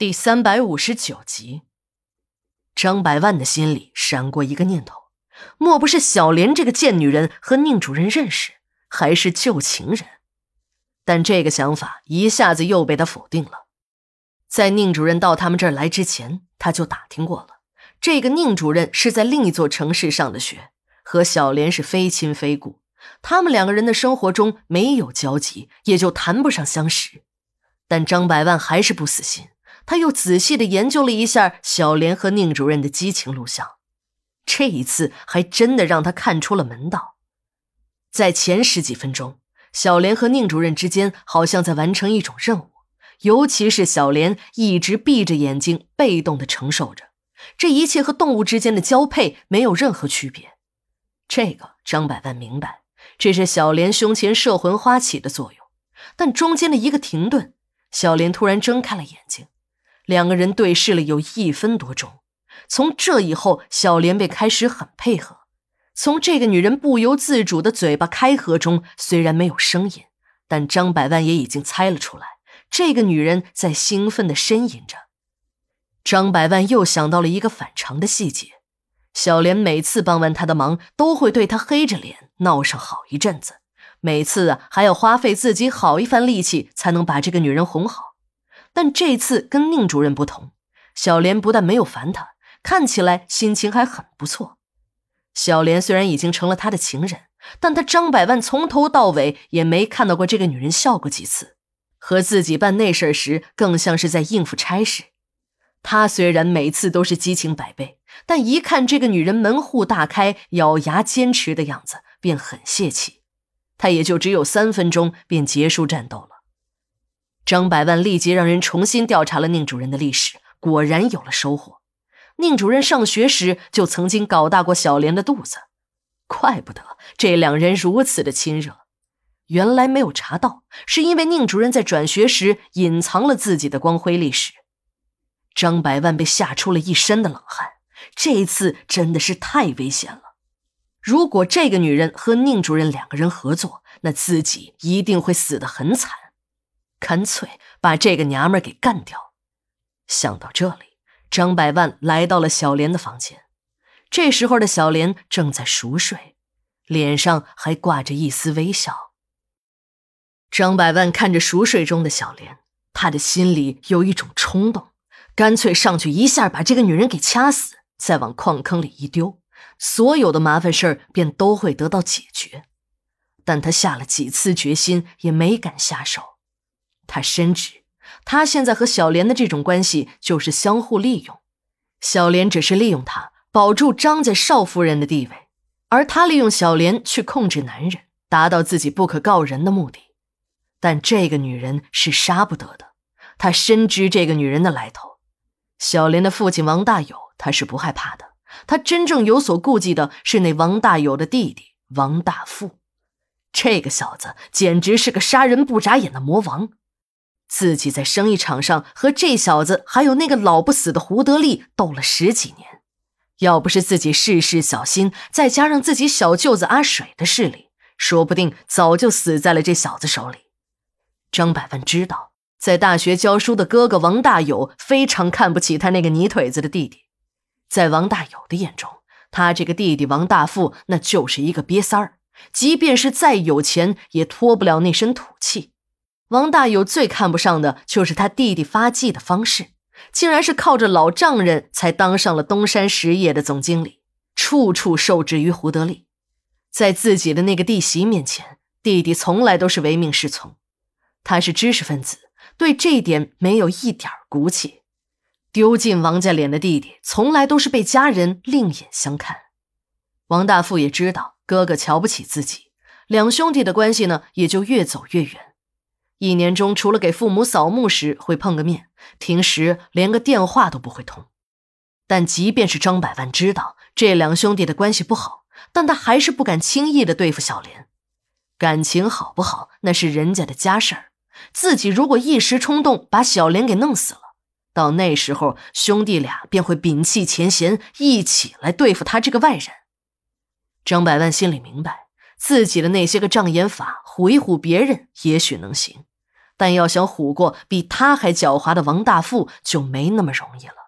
第三百五十九集，张百万的心里闪过一个念头：莫不是小莲这个贱女人和宁主任认识，还是旧情人？但这个想法一下子又被他否定了。在宁主任到他们这儿来之前，他就打听过了，这个宁主任是在另一座城市上的学，和小莲是非亲非故，他们两个人的生活中没有交集，也就谈不上相识。但张百万还是不死心。他又仔细的研究了一下小莲和宁主任的激情录像，这一次还真的让他看出了门道。在前十几分钟，小莲和宁主任之间好像在完成一种任务，尤其是小莲一直闭着眼睛，被动的承受着这一切，和动物之间的交配没有任何区别。这个张百万明白，这是小莲胸前摄魂花起的作用。但中间的一个停顿，小莲突然睁开了眼睛。两个人对视了有一分多钟，从这以后，小莲便开始很配合。从这个女人不由自主的嘴巴开合中，虽然没有声音，但张百万也已经猜了出来，这个女人在兴奋的呻吟着。张百万又想到了一个反常的细节：小莲每次帮完他的忙，都会对他黑着脸闹上好一阵子，每次啊还要花费自己好一番力气才能把这个女人哄好。但这次跟宁主任不同，小莲不但没有烦他，看起来心情还很不错。小莲虽然已经成了他的情人，但他张百万从头到尾也没看到过这个女人笑过几次。和自己办那事时，更像是在应付差事。他虽然每次都是激情百倍，但一看这个女人门户大开、咬牙坚持的样子，便很泄气。他也就只有三分钟便结束战斗了。张百万立即让人重新调查了宁主任的历史，果然有了收获。宁主任上学时就曾经搞大过小莲的肚子，怪不得这两人如此的亲热。原来没有查到，是因为宁主任在转学时隐藏了自己的光辉历史。张百万被吓出了一身的冷汗，这一次真的是太危险了。如果这个女人和宁主任两个人合作，那自己一定会死得很惨。干脆把这个娘们给干掉。想到这里，张百万来到了小莲的房间。这时候的小莲正在熟睡，脸上还挂着一丝微笑。张百万看着熟睡中的小莲，他的心里有一种冲动，干脆上去一下把这个女人给掐死，再往矿坑里一丢，所有的麻烦事儿便都会得到解决。但他下了几次决心，也没敢下手。他深知，他现在和小莲的这种关系就是相互利用，小莲只是利用他保住张家少夫人的地位，而他利用小莲去控制男人，达到自己不可告人的目的。但这个女人是杀不得的，他深知这个女人的来头。小莲的父亲王大有，他是不害怕的，他真正有所顾忌的是那王大有的弟弟王大富，这个小子简直是个杀人不眨眼的魔王。自己在生意场上和这小子还有那个老不死的胡德利斗了十几年，要不是自己事事小心，再加上自己小舅子阿水的势力，说不定早就死在了这小子手里。张百万知道，在大学教书的哥哥王大有非常看不起他那个泥腿子的弟弟，在王大有的眼中，他这个弟弟王大富那就是一个瘪三儿，即便是再有钱，也脱不了那身土气。王大有最看不上的就是他弟弟发迹的方式，竟然是靠着老丈人才当上了东山实业的总经理，处处受制于胡德利。在自己的那个弟媳面前，弟弟从来都是唯命是从。他是知识分子，对这点没有一点骨气。丢尽王家脸的弟弟，从来都是被家人另眼相看。王大富也知道哥哥瞧不起自己，两兄弟的关系呢，也就越走越远。一年中，除了给父母扫墓时会碰个面，平时连个电话都不会通。但即便是张百万知道这两兄弟的关系不好，但他还是不敢轻易的对付小莲。感情好不好，那是人家的家事儿。自己如果一时冲动把小莲给弄死了，到那时候兄弟俩便会摒弃前嫌，一起来对付他这个外人。张百万心里明白，自己的那些个障眼法，唬一唬别人也许能行。但要想唬过比他还狡猾的王大富，就没那么容易了。